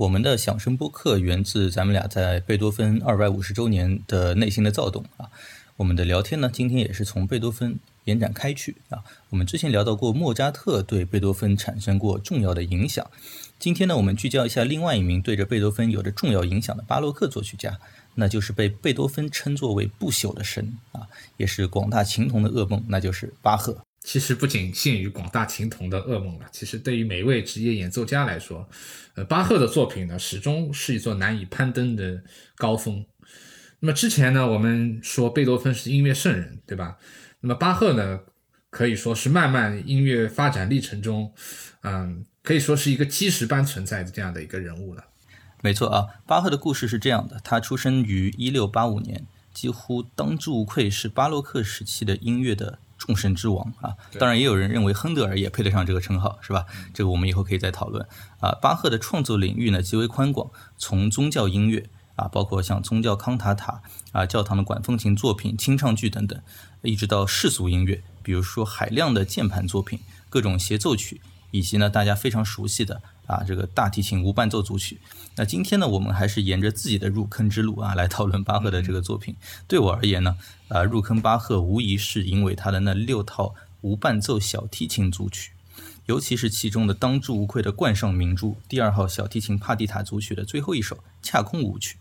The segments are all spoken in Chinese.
我们的响声播客源自咱们俩在贝多芬二百五十周年的内心的躁动啊。我们的聊天呢，今天也是从贝多芬延展开去啊。我们之前聊到过莫扎特对贝多芬产生过重要的影响，今天呢，我们聚焦一下另外一名对着贝多芬有着重要影响的巴洛克作曲家，那就是被贝多芬称作为不朽的神啊，也是广大琴童的噩梦，那就是巴赫。其实不仅限于广大琴童的噩梦了，其实对于每位职业演奏家来说，呃，巴赫的作品呢，始终是一座难以攀登的高峰。那么之前呢，我们说贝多芬是音乐圣人，对吧？那么巴赫呢，可以说是漫漫音乐发展历程中，嗯，可以说是一个基石般存在的这样的一个人物了。没错啊，巴赫的故事是这样的：他出生于一六八五年，几乎当之无愧是巴洛克时期的音乐的。众神之王啊，当然也有人认为亨德尔也配得上这个称号，是吧？这个我们以后可以再讨论啊。巴赫的创作领域呢极为宽广，从宗教音乐啊，包括像宗教康塔塔啊、教堂的管风琴作品、清唱剧等等，一直到世俗音乐，比如说海量的键盘作品、各种协奏曲，以及呢大家非常熟悉的。啊，这个大提琴无伴奏组曲。那今天呢，我们还是沿着自己的入坑之路啊，来讨论巴赫的这个作品。对我而言呢，啊，入坑巴赫无疑是因为他的那六套无伴奏小提琴组曲。尤其是其中的当之无愧的冠上明珠——第二号小提琴帕蒂塔组曲的最后一首恰空舞曲。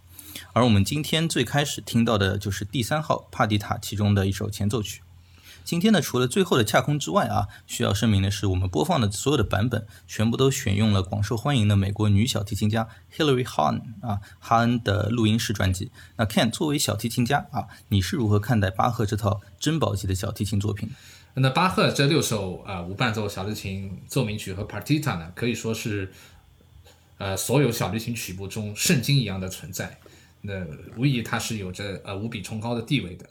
而我们今天最开始听到的就是第三号帕蒂塔其中的一首前奏曲。今天呢，除了最后的恰空之外啊，需要声明的是，我们播放的所有的版本全部都选用了广受欢迎的美国女小提琴家 Hilary Hahn 啊哈恩的录音室专辑。那 Ken 作为小提琴家啊，你是如何看待巴赫这套珍宝级的小提琴作品？那巴赫这六首啊无伴奏小提琴奏鸣曲和 Partita 呢，可以说是呃所有小提琴曲目中圣经一样的存在。那无疑它是有着呃无比崇高的地位的。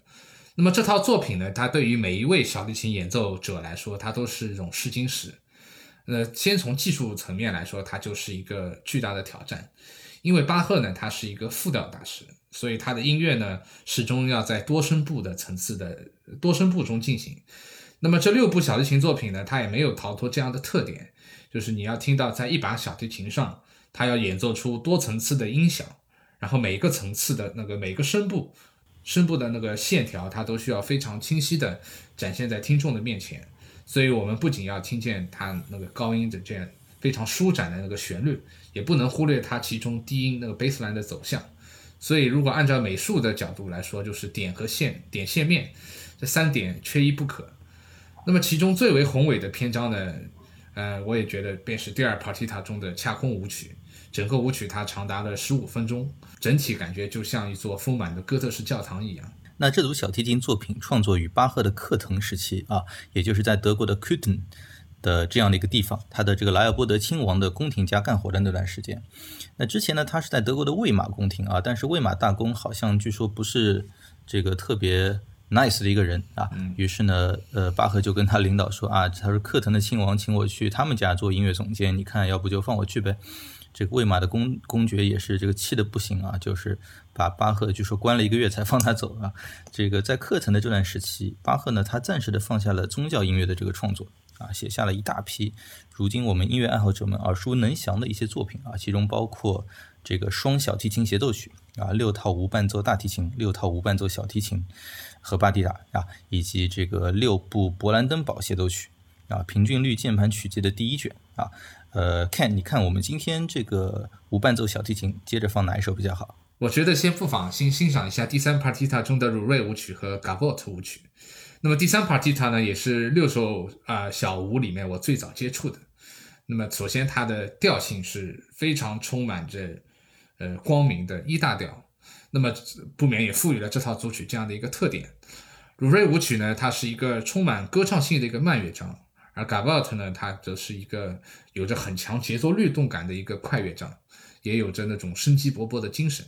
那么这套作品呢，它对于每一位小提琴演奏者来说，它都是一种试金石。那先从技术层面来说，它就是一个巨大的挑战。因为巴赫呢，他是一个复调大师，所以他的音乐呢，始终要在多声部的层次的多声部中进行。那么这六部小提琴作品呢，它也没有逃脱这样的特点，就是你要听到在一把小提琴上，它要演奏出多层次的音响，然后每一个层次的那个每个声部。声部的那个线条，它都需要非常清晰的展现在听众的面前，所以我们不仅要听见它那个高音的这样非常舒展的那个旋律，也不能忽略它其中低音那个 bass line 的走向。所以，如果按照美术的角度来说，就是点和线、点线面这三点缺一不可。那么，其中最为宏伟的篇章呢，呃，我也觉得便是第二 partita 中的恰空舞曲。整个舞曲它长达了十五分钟，整体感觉就像一座丰满的哥特式教堂一样。那这组小提琴作品创作于巴赫的克腾时期啊，也就是在德国的 k 滕 t n 的这样的一个地方，他的这个莱尔波德亲王的宫廷家干活的那段时间。那之前呢，他是在德国的魏玛宫廷啊，但是魏玛大公好像据说不是这个特别 nice 的一个人啊。于是呢，呃，巴赫就跟他领导说啊，他说克腾的亲王请我去他们家做音乐总监，你看要不就放我去呗。这个魏玛的公公爵也是这个气的不行啊，就是把巴赫据说关了一个月才放他走啊。这个在课程的这段时期，巴赫呢他暂时的放下了宗教音乐的这个创作啊，写下了一大批如今我们音乐爱好者们耳熟能详的一些作品啊，其中包括这个双小提琴协奏曲啊，六套无伴奏大提琴，六套无伴奏小提琴和巴蒂达啊，以及这个六部勃兰登堡协奏曲啊，平均律键盘曲集的第一卷啊。呃，Ken，你看我们今天这个无伴奏小提琴，接着放哪一首比较好？我觉得先不妨先欣赏一下第三 partita 中的鲁瑞舞曲和 Gavotte 舞曲。那么第三 partita 呢，也是六首啊小舞里面我最早接触的。那么首先它的调性是非常充满着呃光明的一大调，那么不免也赋予了这套组曲这样的一个特点。鲁瑞舞曲呢，它是一个充满歌唱性的一个慢乐章。而 Gavotte 呢，它则是一个有着很强节奏律动感的一个快乐章，也有着那种生机勃勃的精神。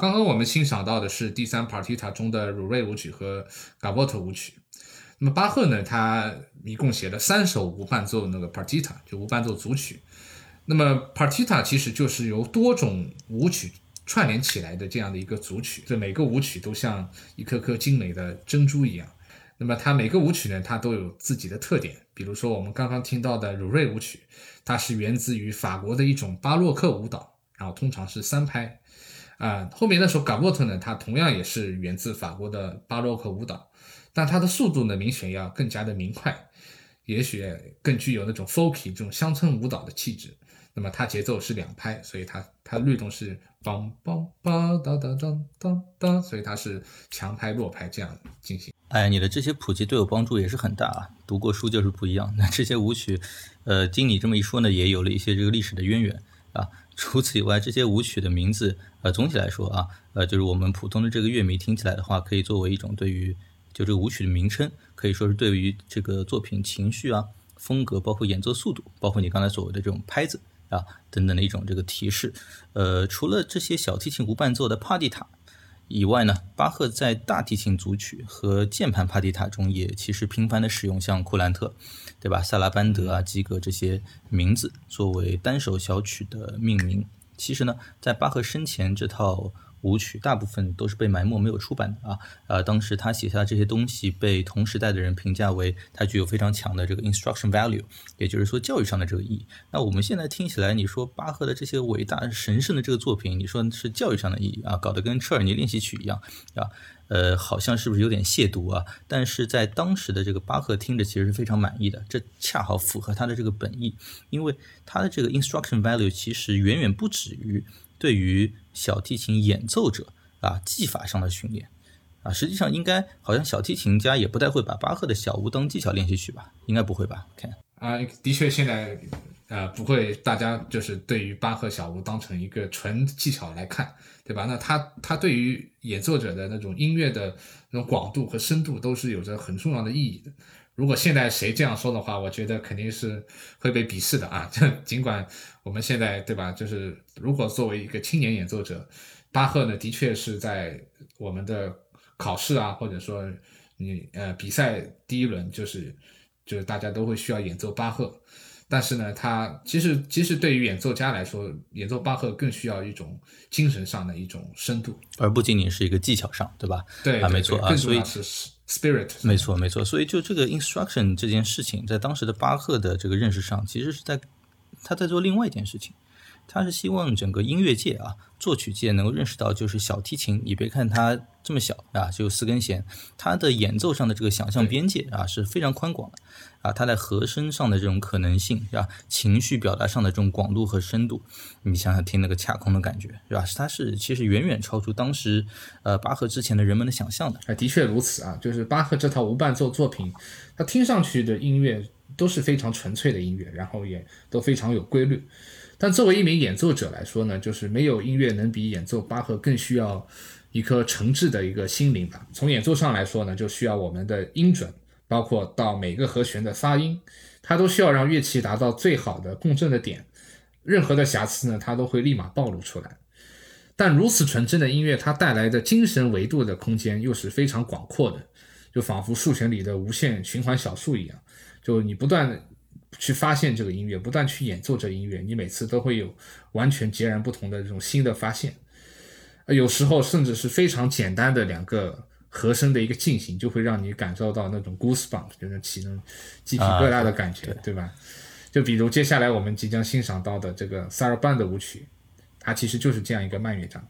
刚刚我们欣赏到的是第三 partita 中的鲁瑞舞曲和 gavotte 舞曲。那么巴赫呢，他一共写了三首无伴奏那个 partita，就无伴奏组曲。那么 partita 其实就是由多种舞曲串联起来的这样的一个组曲，这每个舞曲都像一颗颗精美的珍珠一样。那么它每个舞曲呢，它都有自己的特点。比如说我们刚刚听到的鲁瑞舞曲，它是源自于法国的一种巴洛克舞蹈，然后通常是三拍。啊，后面那首 Gaivot 呢，它同样也是源自法国的巴洛克舞蹈，但它的速度呢，明显要更加的明快，也许更具有那种 folky 这种乡村舞蹈的气质。那么它节奏是两拍，所以它它律动是梆梆梆哒哒当当当，所以它是强拍弱拍这样进行。哎，你的这些普及对我帮助也是很大啊！读过书就是不一样。那这些舞曲，呃，经你这么一说呢，也有了一些这个历史的渊源啊。除此以外，这些舞曲的名字，呃，总体来说啊，呃，就是我们普通的这个乐迷听起来的话，可以作为一种对于就这个舞曲的名称，可以说是对于这个作品情绪啊、风格，包括演奏速度，包括你刚才所谓的这种拍子啊等等的一种这个提示。呃，除了这些小提琴无伴奏的帕蒂塔以外呢，巴赫在大提琴组曲和键盘帕蒂塔中也其实频繁的使用像库兰特。对吧？萨拉班德啊，基格这些名字作为单首小曲的命名，其实呢，在巴赫生前这套。舞曲大部分都是被埋没没有出版的啊，呃，当时他写下这些东西被同时代的人评价为它具有非常强的这个 instruction value，也就是说教育上的这个意义。那我们现在听起来，你说巴赫的这些伟大神圣的这个作品，你说是教育上的意义啊，搞得跟车尔尼练习曲一样啊，呃，好像是不是有点亵渎啊？但是在当时的这个巴赫听着其实是非常满意的，这恰好符合他的这个本意，因为他的这个 instruction value 其实远远不止于。对于小提琴演奏者啊，技法上的训练啊，实际上应该好像小提琴家也不太会把巴赫的小屋当技巧练习曲吧？应该不会吧？看啊，的确现在呃不会，大家就是对于巴赫小屋当成一个纯技巧来看，对吧？那他他对于演奏者的那种音乐的那种广度和深度都是有着很重要的意义的。如果现在谁这样说的话，我觉得肯定是会被鄙视的啊！这 尽管我们现在对吧，就是如果作为一个青年演奏者，巴赫呢的确是在我们的考试啊，或者说你呃比赛第一轮就是就是大家都会需要演奏巴赫。但是呢，他其实其实对于演奏家来说，演奏巴赫更需要一种精神上的一种深度，而不仅仅是一个技巧上，对吧？对啊，没错啊，所以是 spirit，没错没错。所以就这个 instruction 这件事情，在当时的巴赫的这个认识上，其实是在他在做另外一件事情。他是希望整个音乐界啊，作曲界能够认识到，就是小提琴，你别看它这么小啊，就四根弦，它的演奏上的这个想象边界啊是非常宽广的啊，它在和声上的这种可能性是吧，情绪表达上的这种广度和深度，你想想听那个恰空的感觉是吧？它是其实远远超出当时呃巴赫之前的人们的想象的。哎，的确如此啊，就是巴赫这套无伴奏作品，它听上去的音乐都是非常纯粹的音乐，然后也都非常有规律。但作为一名演奏者来说呢，就是没有音乐能比演奏巴赫更需要一颗诚挚的一个心灵吧。从演奏上来说呢，就需要我们的音准，包括到每个和弦的发音，它都需要让乐器达到最好的共振的点。任何的瑕疵呢，它都会立马暴露出来。但如此纯真的音乐，它带来的精神维度的空间又是非常广阔的，就仿佛数弦里的无限循环小数一样，就你不断。去发现这个音乐，不断去演奏这音乐，你每次都会有完全截然不同的这种新的发现。有时候甚至是非常简单的两个和声的一个进行，就会让你感受到那种 goosebump，就是起那种鸡皮疙瘩的感觉，对吧？就比如接下来我们即将欣赏到的这个萨尔班的舞曲，它其实就是这样一个慢乐章。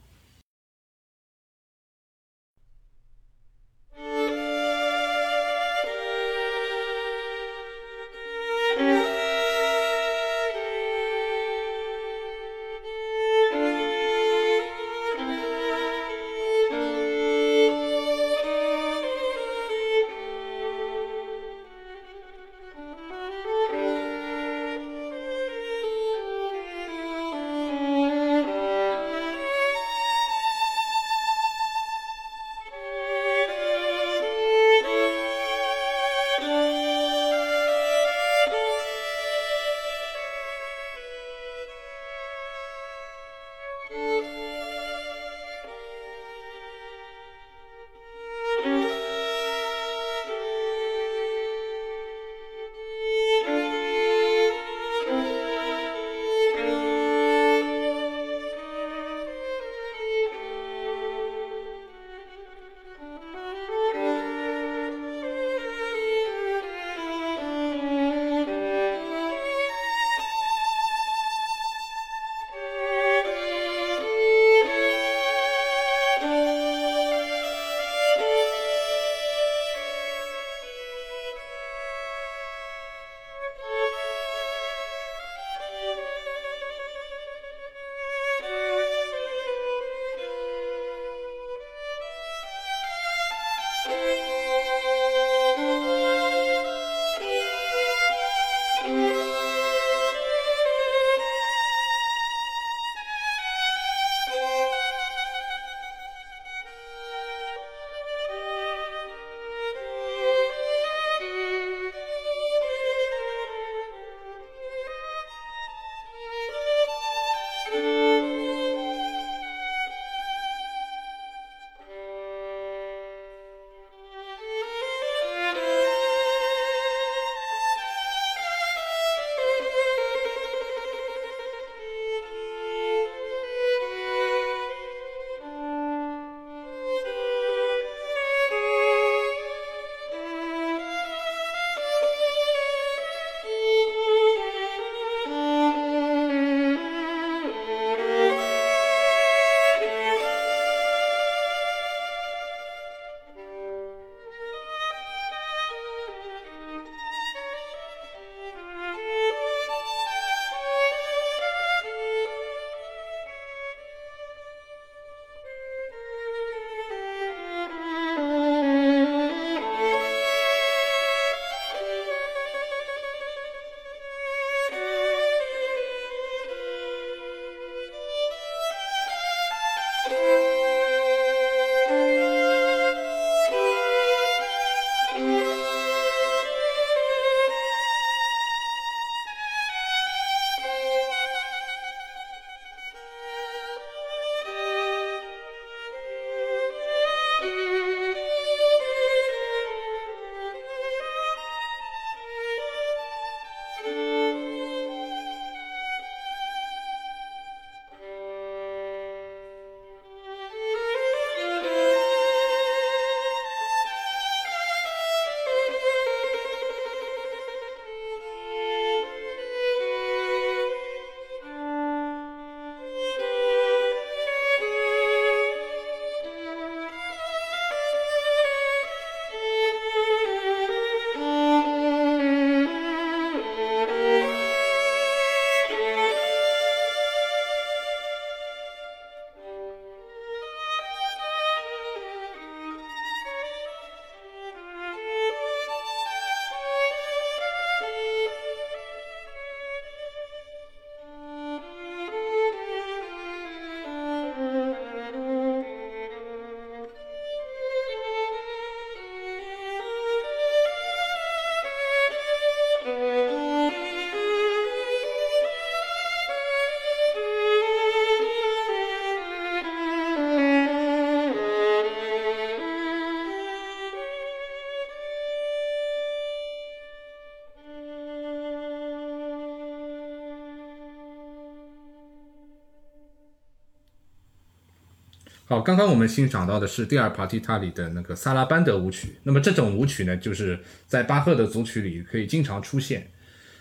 好，刚刚我们欣赏到的是第二帕蒂塔里的那个萨拉班德舞曲。那么这种舞曲呢，就是在巴赫的组曲里可以经常出现。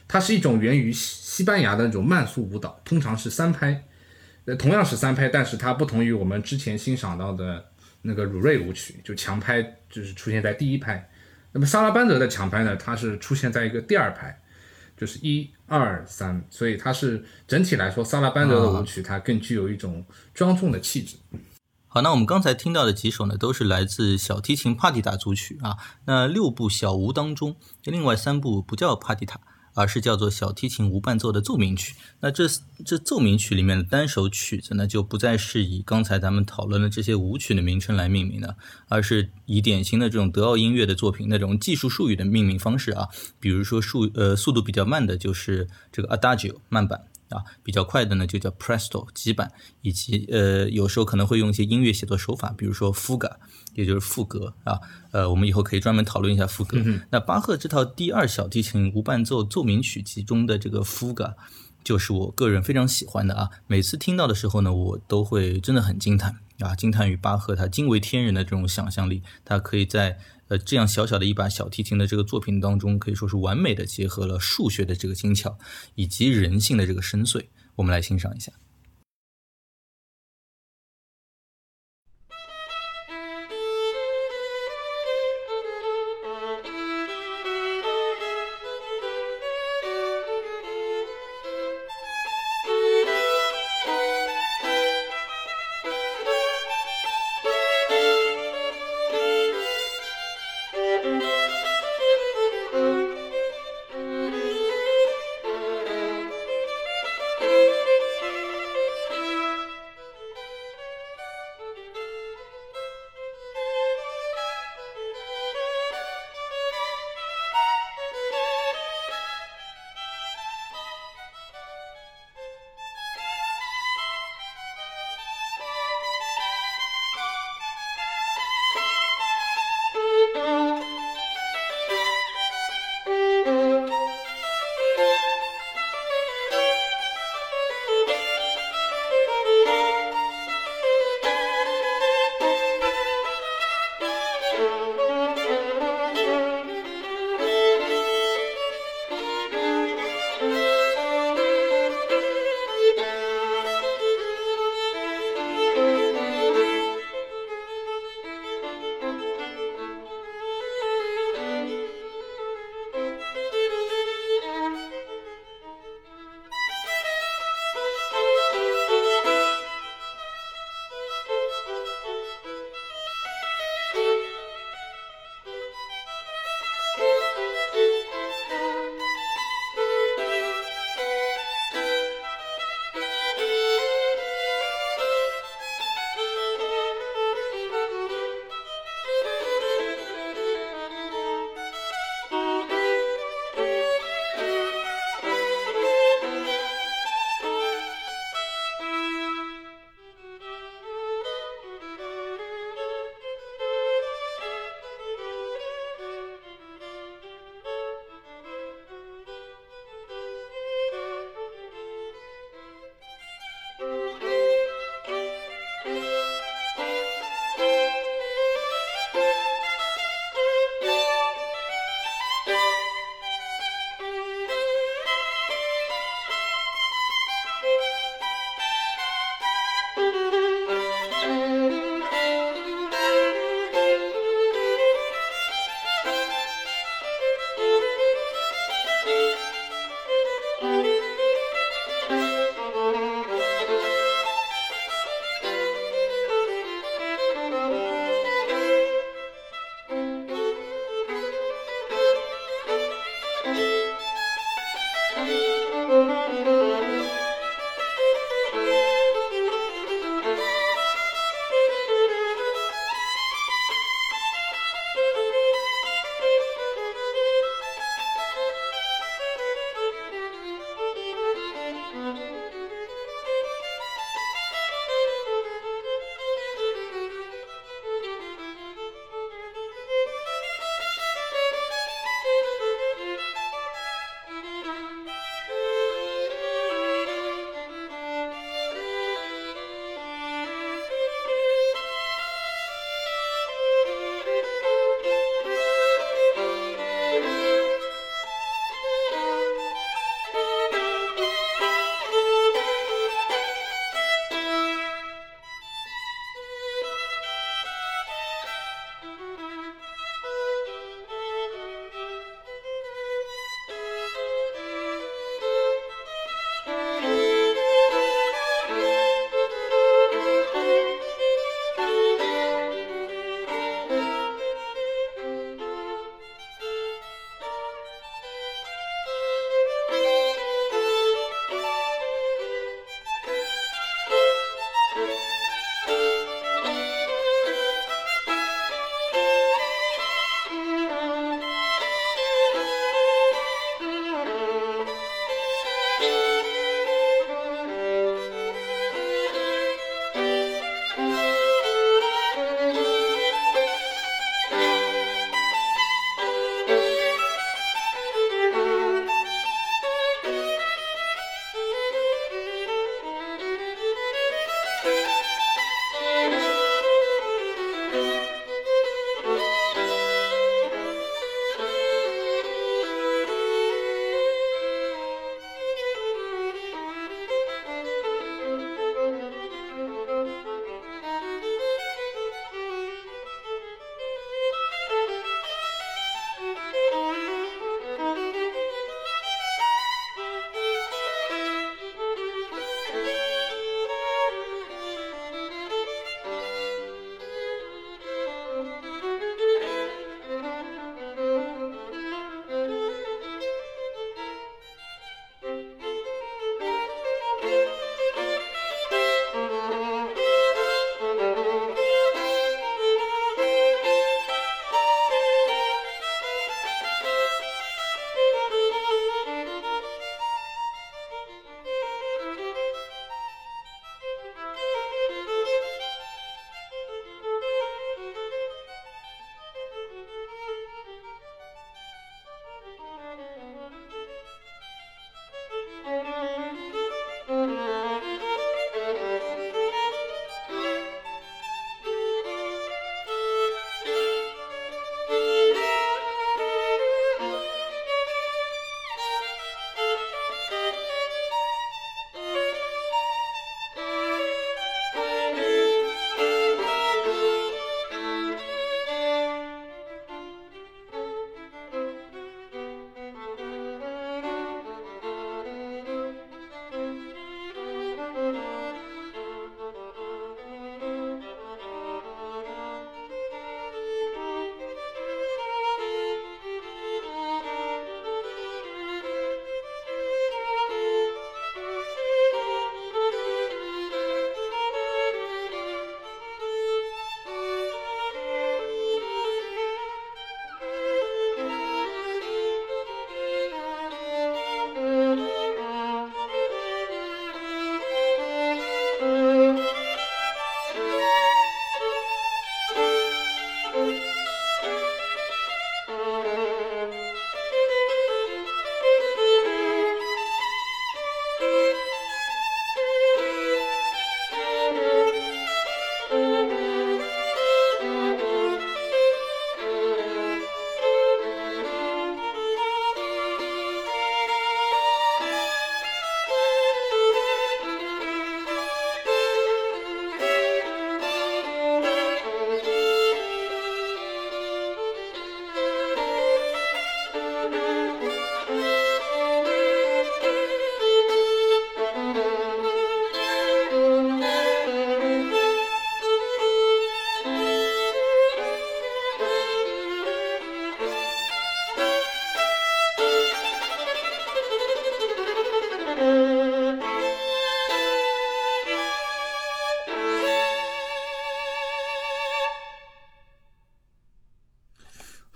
它是一种源于西西班牙的那种慢速舞蹈，通常是三拍。呃，同样是三拍，但是它不同于我们之前欣赏到的那个鲁瑞舞曲，就强拍就是出现在第一拍。那么萨拉班德的强拍呢，它是出现在一个第二拍，就是一二三，所以它是整体来说，萨拉班德的舞曲它更具有一种庄重的气质。好，那我们刚才听到的几首呢，都是来自小提琴帕蒂塔组曲啊。那六部小无当中，另外三部不叫帕蒂塔，而是叫做小提琴无伴奏的奏鸣曲。那这这奏鸣曲里面的单首曲子呢，就不再是以刚才咱们讨论的这些舞曲的名称来命名的，而是以典型的这种德奥音乐的作品那种技术术语的命名方式啊。比如说速呃速度比较慢的，就是这个 Adagio 慢板。啊，比较快的呢就叫 Presto 基板，以及呃有时候可能会用一些音乐写作手法，比如说 Fuga，也就是赋格啊。呃，我们以后可以专门讨论一下赋格。那巴赫这套第二小提琴无伴奏奏鸣曲集中的这个 Fuga，就是我个人非常喜欢的啊。每次听到的时候呢，我都会真的很惊叹啊，惊叹于巴赫他惊为天人的这种想象力，他可以在。呃，这样小小的一把小提琴的这个作品当中，可以说是完美的结合了数学的这个精巧，以及人性的这个深邃。我们来欣赏一下。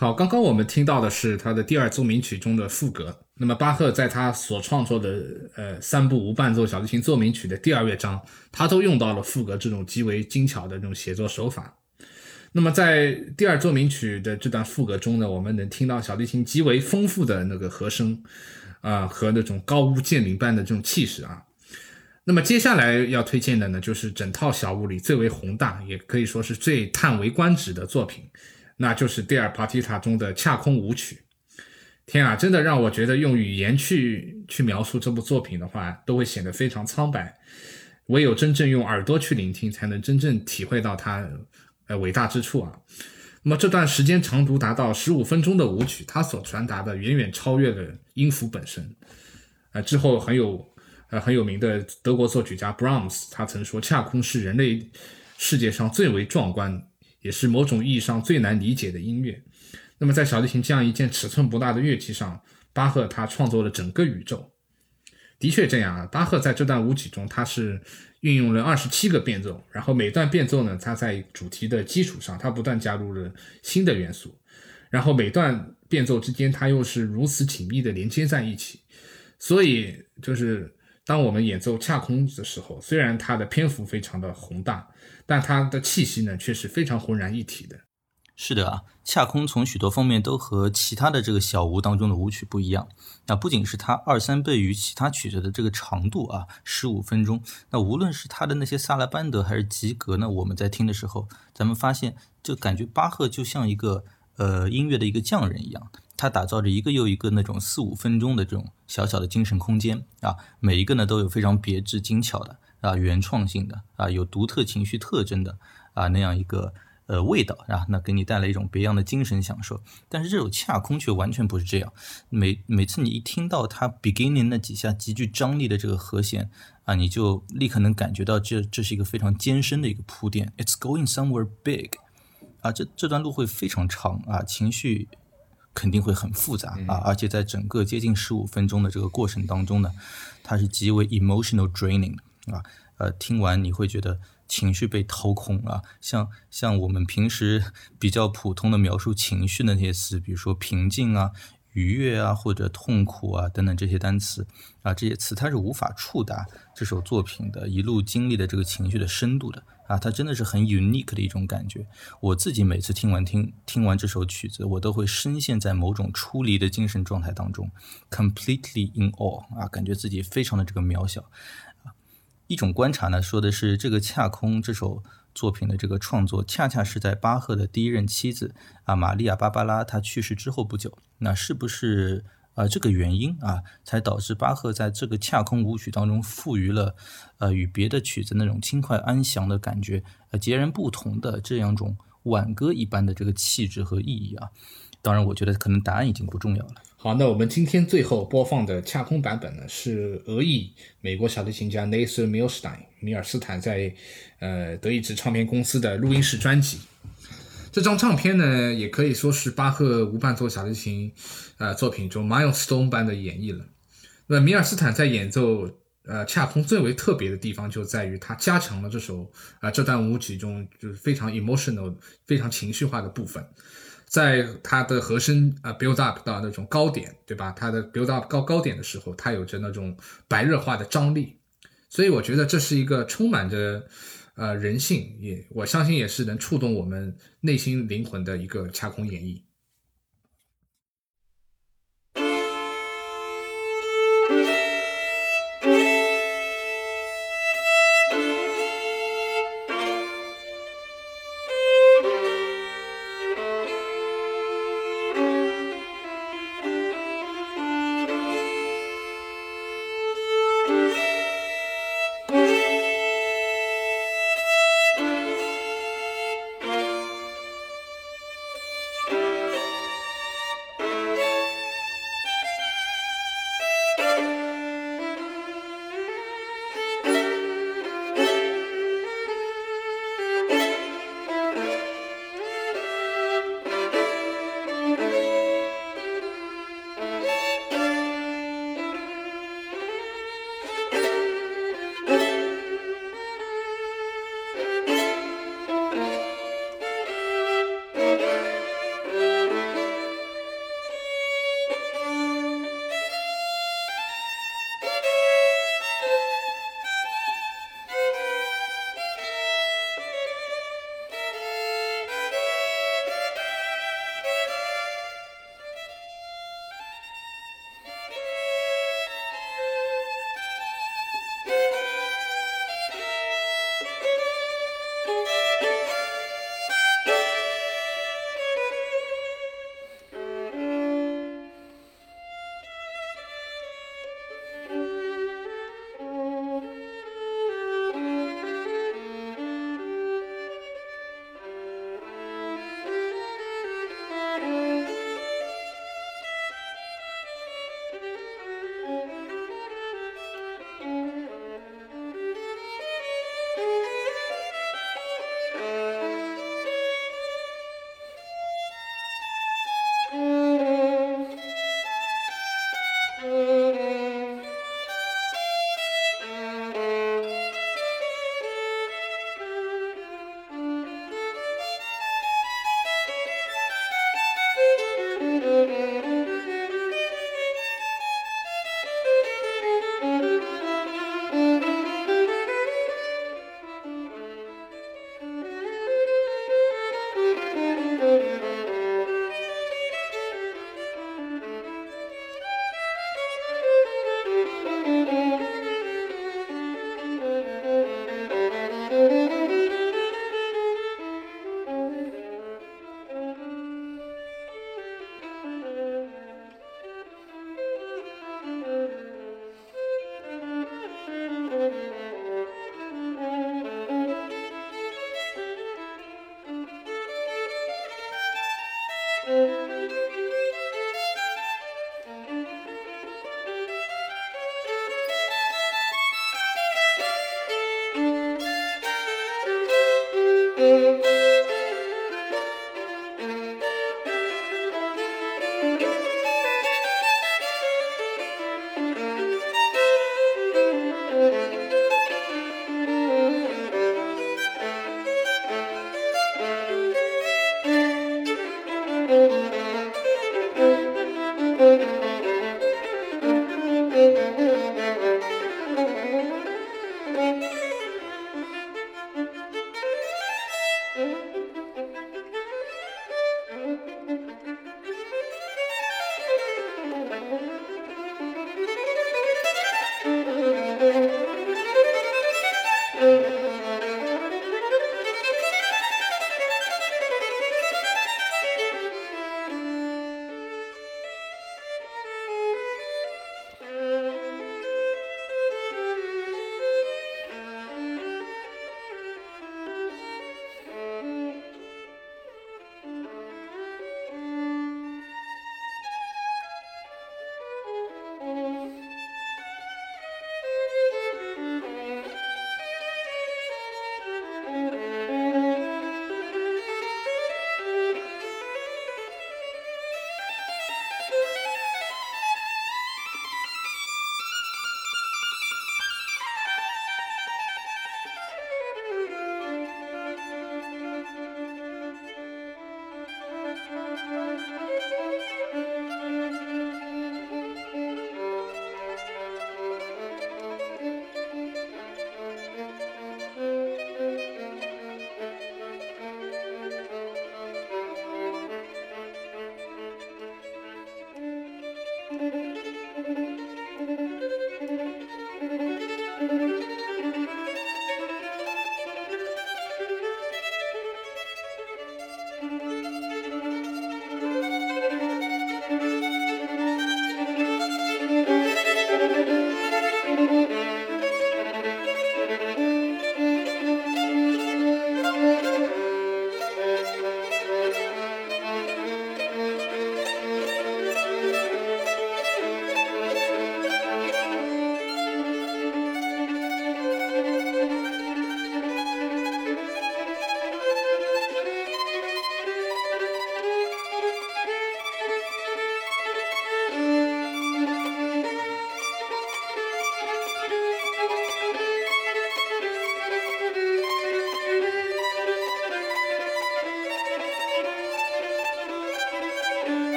好，刚刚我们听到的是他的第二奏鸣曲中的副歌。那么巴赫在他所创作的呃三部无伴奏小提琴奏鸣曲的第二乐章，他都用到了副歌这种极为精巧的这种写作手法。那么在第二奏鸣曲的这段副歌中呢，我们能听到小提琴极为丰富的那个和声，啊和那种高屋建瓴般的这种气势啊。那么接下来要推荐的呢，就是整套小屋里最为宏大，也可以说是最叹为观止的作品，那就是第二帕提塔中的恰空舞曲。天啊，真的让我觉得用语言去去描述这部作品的话，都会显得非常苍白。唯有真正用耳朵去聆听，才能真正体会到它呃伟大之处啊。那么这段时间长度达到十五分钟的舞曲，它所传达的远远超越了音符本身。啊，之后很有呃很有名的德国作曲家 Brahms，他曾说，恰空是人类世界上最为壮观，也是某种意义上最难理解的音乐。那么，在小提琴这样一件尺寸不大的乐器上，巴赫他创作了整个宇宙。的确这样啊，巴赫在这段舞曲中，他是运用了二十七个变奏，然后每段变奏呢，他在主题的基础上，他不断加入了新的元素，然后每段变奏之间，他又是如此紧密的连接在一起。所以，就是当我们演奏恰空的时候，虽然它的篇幅非常的宏大，但它的气息呢，却是非常浑然一体的。是的啊，恰空从许多方面都和其他的这个小屋当中的舞曲不一样。那不仅是它二三倍于其他曲子的这个长度啊，十五分钟。那无论是它的那些萨拉班德还是吉格呢，我们在听的时候，咱们发现就感觉巴赫就像一个呃音乐的一个匠人一样，他打造着一个又一个那种四五分钟的这种小小的精神空间啊，每一个呢都有非常别致精巧的啊原创性的啊有独特情绪特征的啊那样一个。呃，味道啊，那给你带来一种别样的精神享受。但是这首恰空却完全不是这样。每每次你一听到它 beginning 那几下极具张力的这个和弦啊，你就立刻能感觉到这这是一个非常艰深的一个铺垫。It's going somewhere big 啊，这这段路会非常长啊，情绪肯定会很复杂啊，而且在整个接近十五分钟的这个过程当中呢，它是极为 emotional draining 啊。呃，听完你会觉得。情绪被掏空啊，像像我们平时比较普通的描述情绪的那些词，比如说平静啊、愉悦啊或者痛苦啊等等这些单词啊，这些词它是无法触达这首作品的一路经历的这个情绪的深度的啊，它真的是很 unique 的一种感觉。我自己每次听完听听完这首曲子，我都会深陷在某种出离的精神状态当中，completely in awe 啊，感觉自己非常的这个渺小。一种观察呢，说的是这个恰空这首作品的这个创作，恰恰是在巴赫的第一任妻子啊玛利亚芭芭拉她去世之后不久。那是不是啊这个原因啊，才导致巴赫在这个恰空舞曲当中赋予了呃与别的曲子那种轻快安详的感觉呃截然不同的这样种挽歌一般的这个气质和意义啊？当然，我觉得可能答案已经不重要了。好，那我们今天最后播放的恰空版本呢，是俄裔美国小提琴家 Nathan Milstein 米尔斯坦在呃德意志唱片公司的录音室专辑。这张唱片呢，也可以说是巴赫无伴奏小提琴呃作品中 milestone 般的演绎了。那米尔斯坦在演奏呃恰空最为特别的地方，就在于他加强了这首啊这段舞曲中就是非常 emotional、非常情绪化的部分。在它的和声啊 build up 到那种高点，对吧？它的 build up 高高点的时候，它有着那种白热化的张力，所以我觉得这是一个充满着呃人性，也我相信也是能触动我们内心灵魂的一个恰空演绎。